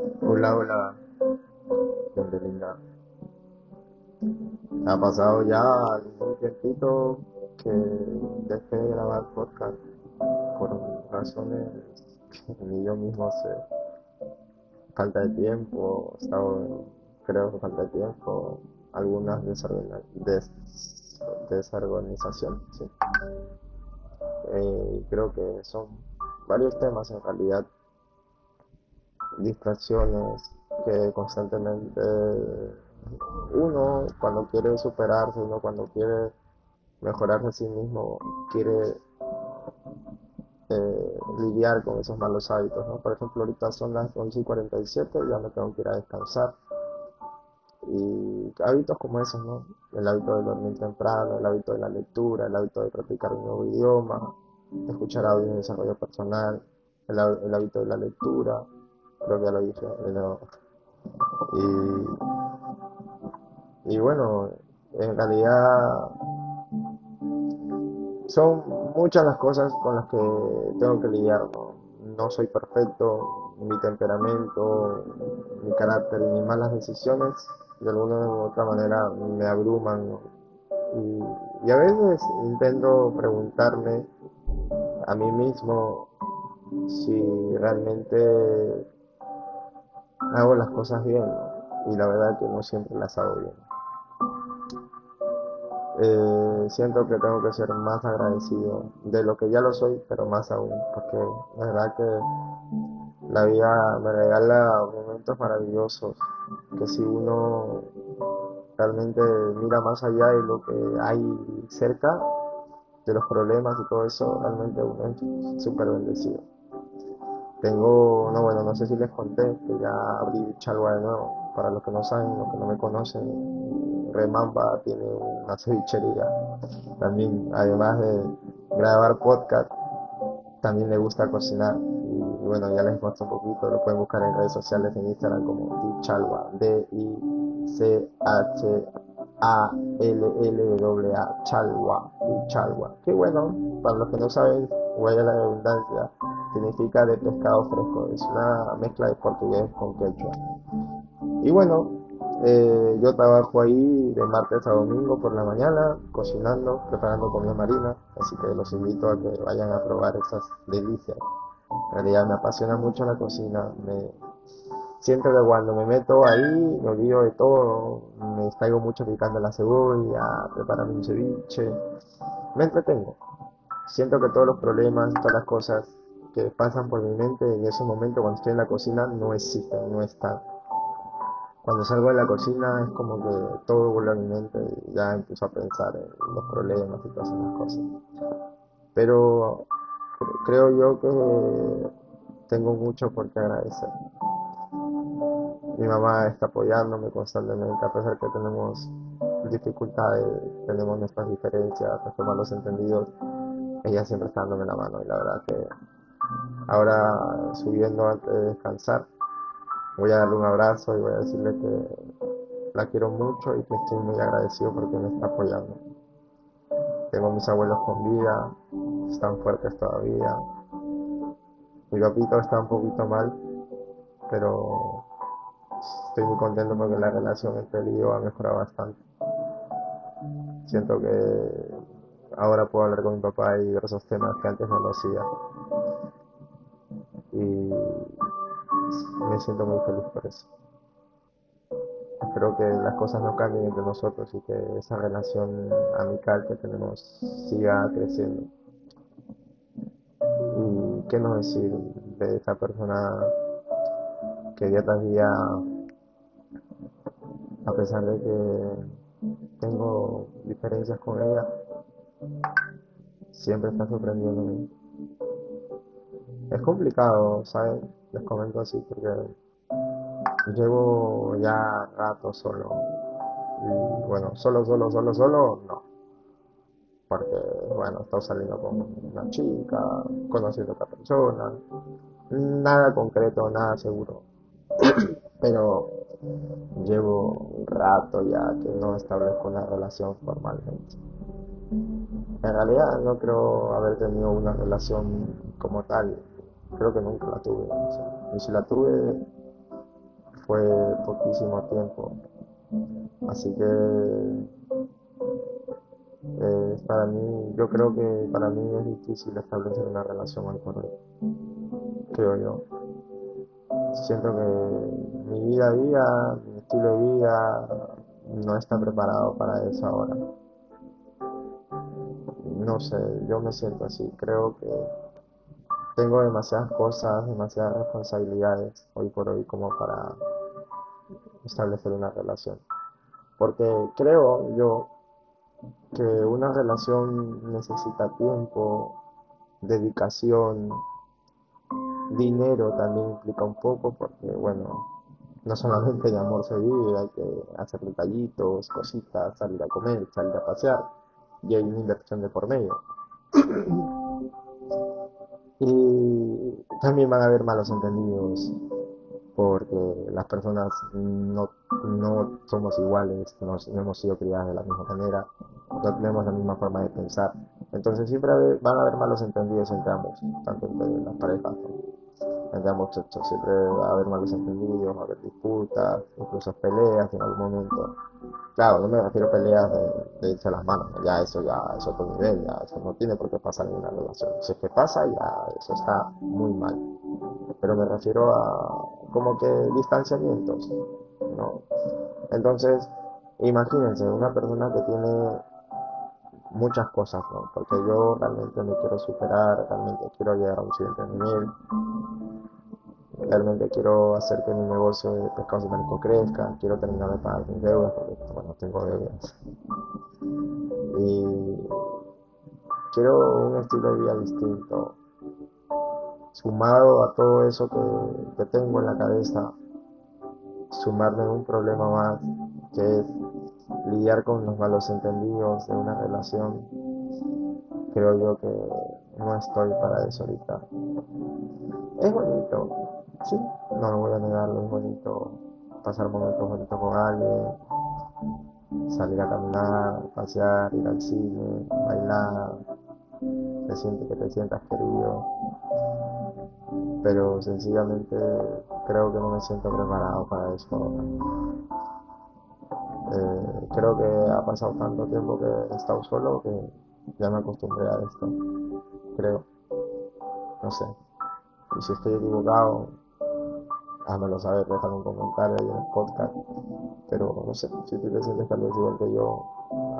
Hola, hola, gente linda. Ha pasado ya algún tiempito que dejé de grabar podcast por razones que ni yo mismo sé. Falta de tiempo, estado, creo que falta de tiempo, algunas des- desorganización, sí. Eh, creo que son varios temas en realidad distracciones que constantemente uno cuando quiere superarse, uno cuando quiere mejorarse a sí mismo, quiere eh, lidiar con esos malos hábitos, ¿no? Por ejemplo, ahorita son las 11 y 47, ya me tengo que ir a descansar. Y hábitos como esos, ¿no? El hábito de dormir temprano, el hábito de la lectura, el hábito de practicar un nuevo idioma, escuchar audio de desarrollo personal, el hábito de la lectura, creo que ya lo dije, pero- y, y bueno, en realidad son muchas las cosas con las que tengo que lidiar, ¿no? Soy perfecto, mi temperamento, mi carácter y mis malas decisiones de alguna u otra manera me abruman. Y, y a veces intento preguntarme a mí mismo si realmente hago las cosas bien. Y la verdad que no siempre las hago bien. Eh, siento que tengo que ser más agradecido de lo que ya lo soy, pero más aún, porque la verdad que la vida me regala momentos maravillosos, que si uno realmente mira más allá de lo que hay cerca, de los problemas y todo eso, realmente uno es súper bendecido. Tengo, no bueno, no sé si les conté que ya abrí Chalwa de nuevo. Para los que no saben, los que no me conocen, Remamba tiene una cevichería. También, además de grabar podcast, también le gusta cocinar. Y bueno, ya les muestro un poquito, lo pueden buscar en redes sociales, en Instagram como Dichalwa, D-I-C-H-A-L-L-W-A, Chalwa, Dichalwa. Qué bueno, para los que no saben, vaya la redundancia, significa de pescado fresco, es una mezcla de portugués con quechua. Y bueno, eh, yo trabajo ahí de martes a domingo por la mañana, cocinando, preparando comida marina, así que los invito a que vayan a probar esas delicias. En realidad me apasiona mucho la cocina, me siento que cuando me meto ahí me olvido de todo, me distraigo mucho picando la cebolla, preparando un ceviche, me entretengo. Siento que todos los problemas, todas las cosas que pasan por mi mente en ese momento cuando estoy en la cocina no existen, no están. Cuando salgo de la cocina es como que todo vuelve a mi mente y ya empiezo a pensar en los problemas y todas esas cosas. Pero cre- creo yo que tengo mucho por qué agradecer. Mi mamá está apoyándome constantemente, a pesar que tenemos dificultades, tenemos nuestras diferencias, nuestros malos entendidos, ella siempre está dándome la mano y la verdad que ahora subiendo antes de descansar, voy a darle un abrazo y voy a decirle que la quiero mucho y que estoy muy agradecido porque me está apoyando. Tengo mis abuelos con vida, están fuertes todavía. Mi papito está un poquito mal, pero estoy muy contento porque la relación entre él y yo ha mejorado bastante. Siento que ahora puedo hablar con mi papá de diversos temas que antes no lo hacía y me siento muy feliz por eso. Espero que las cosas no cambien entre nosotros y que esa relación amical que tenemos siga creciendo. Y qué no decir de esa persona que día tras día, a pesar de que tengo diferencias con ella, siempre está sorprendiéndome. Es complicado, ¿saben? Les comento así porque llevo ya rato solo. Bueno, solo, solo, solo, solo, no. Porque, bueno, estoy saliendo con una chica, conociendo a otra persona. Nada concreto, nada seguro. Pero llevo un rato ya que no establezco una relación formalmente. En realidad no creo haber tenido una relación como tal. Creo que nunca la tuve. o y si la tuve fue poquísimo tiempo. Así que eh, para mí, yo creo que para mí es difícil establecer una relación por hoy. Creo yo. Siento que mi vida a día, mi estilo de vida, no está preparado para eso ahora. No sé, yo me siento así. Creo que tengo demasiadas cosas, demasiadas responsabilidades hoy por hoy como para establecer una relación. Porque creo yo que una relación necesita tiempo, dedicación, dinero también implica un poco, porque bueno, no solamente de amor se vive, hay que hacer detallitos, cositas, salir a comer, salir a pasear, y hay una inversión de por medio. y también van a haber malos entendidos, porque las personas no, no somos iguales, no, hemos sido criadas de la misma manera, no tenemos la misma forma de pensar. Entonces siempre van a haber malos entendidos entre ambos, tanto entre las parejas, entre ambos sexos. Siempre va a haber malos entendidos, va a haber disputas, incluso peleas en algún momento. Claro, no me refiero a peleas de, irse las manos, ya eso ya es otro nivel, ya eso no tiene por qué pasar en una relación. Si es que pasa, ya eso está muy mal. Pero me refiero a como que distanciamientos, ¿no? Entonces, imagínense, una persona que tiene muchas cosas, ¿no? Porque yo realmente me quiero superar, realmente quiero llegar a un siguiente nivel, realmente quiero hacer que mi negocio de pescados de crezca, quiero terminar de pagar mis deudas, porque tengo deudas. Y quiero un estilo de vida distinto, sumado a todo eso que, que tengo en la cabeza, sumarme un problema más, que es lidiar con los malos entendidos de una relación, creo yo que no estoy para eso ahorita. Es bonito, sí, no lo voy a negarlo, es bonito pasar momentos bonitos con alguien, salir a caminar, pasear, ir al cine, bailar, te sientes que te sientas querido, pero sencillamente creo que no me siento preparado para eso ahora. Eh, creo que ha pasado tanto tiempo que he estado solo que ya me acostumbré a esto. Creo. No sé. Y si estoy equivocado, házmelo saber, déjame un comentario ahí en el podcast. Pero no sé, si tú te sientes igual que yo,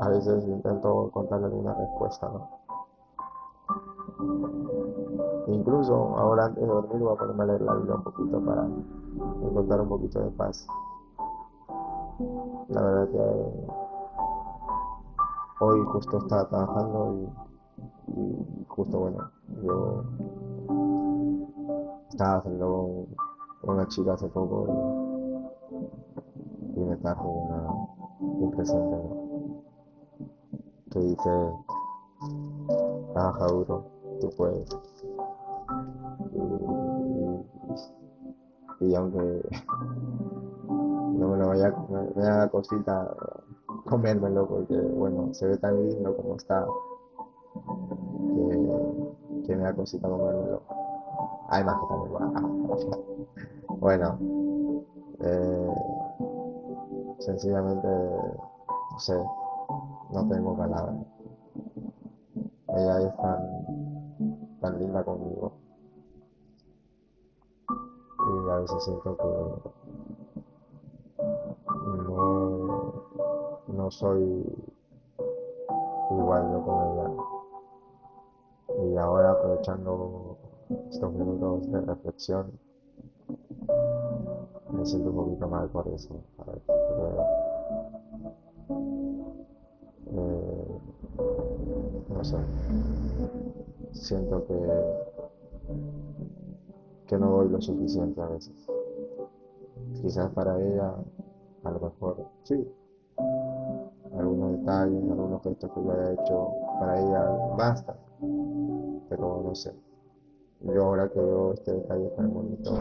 a veces intento encontrarle alguna respuesta, ¿no? Incluso ahora antes de dormir voy a ponerme a leer la Biblia un poquito para encontrar un poquito de paz. La verdad que hoy justo estaba trabajando y, justo bueno, yo estaba haciendo con una chica hace poco y, me trajo una, un presente que dice trabaja duro, tú puedes. Y, aunque no me lo vaya comer, me da cosita comérmelo porque, bueno, se ve tan lindo como está que, que me da cosita comérmelo. Además que también. Bueno, eh, sencillamente, no sé, no tengo palabras. Ella es tan, tan linda conmigo. Y a veces siento que no soy igual yo con ella. Y ahora aprovechando estos minutos de reflexión, me siento un poquito mal por eso. Eh, no sé, siento que, que no doy lo suficiente a veces. Quizás para ella, a lo mejor, sí, algunos detalles, algunos gestos que yo haya hecho para ella, basta. Pero no sé. Yo ahora que veo este detalle tan bonito,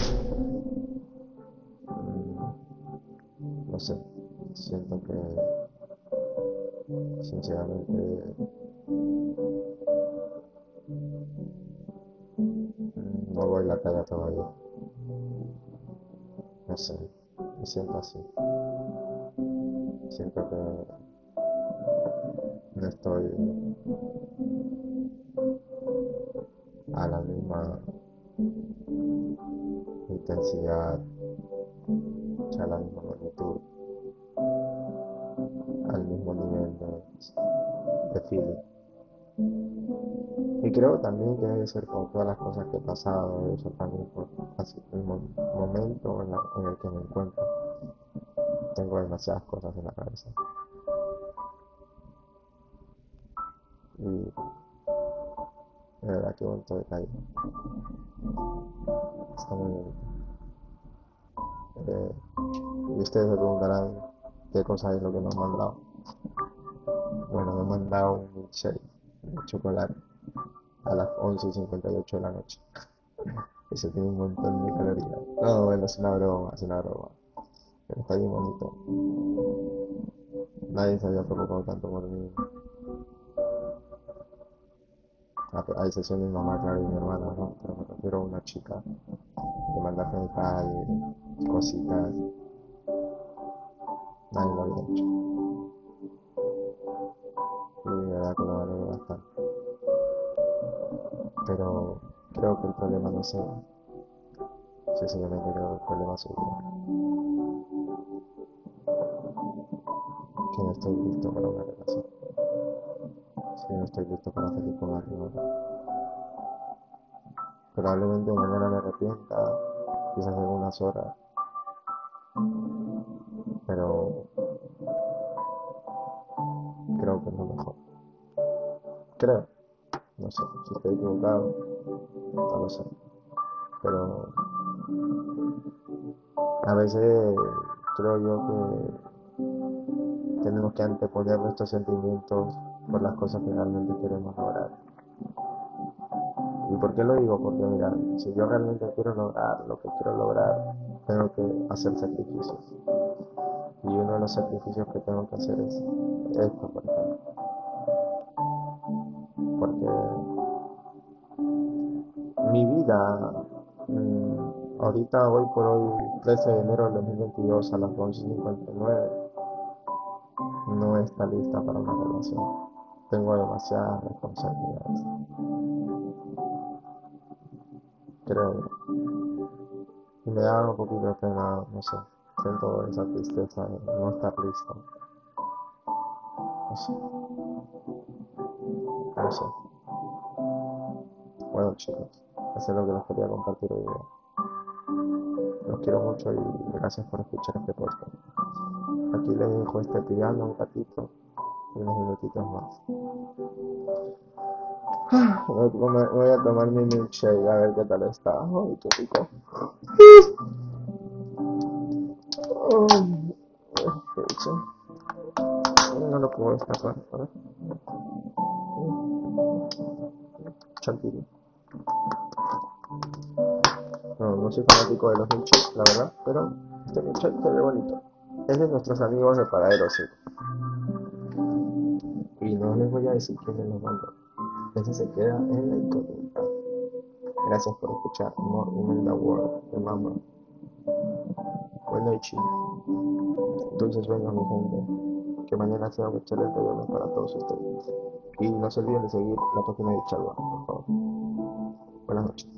no sé, siento que sinceramente mm, no voy la talla todavía. No sé, me siento así. Siento que no estoy a la misma intensidad, misma Y creo también que debe ser por todas las cosas que he pasado, eso también por el momento en, el que me encuentro. Tengo demasiadas cosas en la cabeza. Y de verdad que bonito detalle. Está muy bien. Eh, y ustedes se preguntarán qué cosa es lo que me han mandado. Bueno, me han mandado un milkshake de chocolate a las 11 y 58 de la noche. Eso tiene un montón de calorías. No, bueno, es una broma, es una broma. Pero está bien bonito. Nadie se había preocupado tanto por mí. Ah, hay sesión mi mamá, claro, y mi hermana, ¿no? Pero me refiero a una chica que detalles, cositas. Nadie lo había hecho. Pero creo que el problema no se Sencillamente creo que el problema soy yo. Que no estoy listo para una relación. Si no estoy listo para salir con alguien. Probablemente mañana me arrepienta, quizás en unas horas. Pero creo que es lo mejor. Creo. No sé, si estoy equivocado, no lo sé. Pero a veces creo yo que tenemos que anteponer nuestros sentimientos por las cosas que realmente queremos lograr. ¿Y por qué lo digo? Porque mira, si yo realmente quiero lograr lo que quiero lograr, tengo que hacer sacrificios. Y uno de los sacrificios que tengo que hacer es esto, por ejemplo. Porque mi vida, mm, ahorita, hoy por hoy, 13 de enero del 2022 a las 11.59, no está lista para una relación. Tengo demasiadas responsabilidades. Creo. Y me da un poquito de pena, no sé, siento esa tristeza de no estar listo. No sé. Bueno chicos, eso es lo que les quería compartir hoy día. Los quiero mucho y gracias por escuchar este podcast. Aquí les dejo este piano un ratito y unos minutitos más. Voy a tomar mi milkshake a ver qué tal está. Ay, qué rico. No lo puedo destapar. A ver. Chantilly. No, no soy fanático de los milkshakes, la verdad, pero este milkshake se ve bonito. Es de nuestros amigos de Paradero sí. Y no les voy a decir quién es los mandó. Eso se queda en la incógnita. Gracias por escuchar More in the World de Mama. Buenas noches. Dulces sueños, mi gente. Que mañana sea un excelente viernes para todos ustedes. Y no se olviden de seguir la página de Chalwa, por favor. Buenas noches.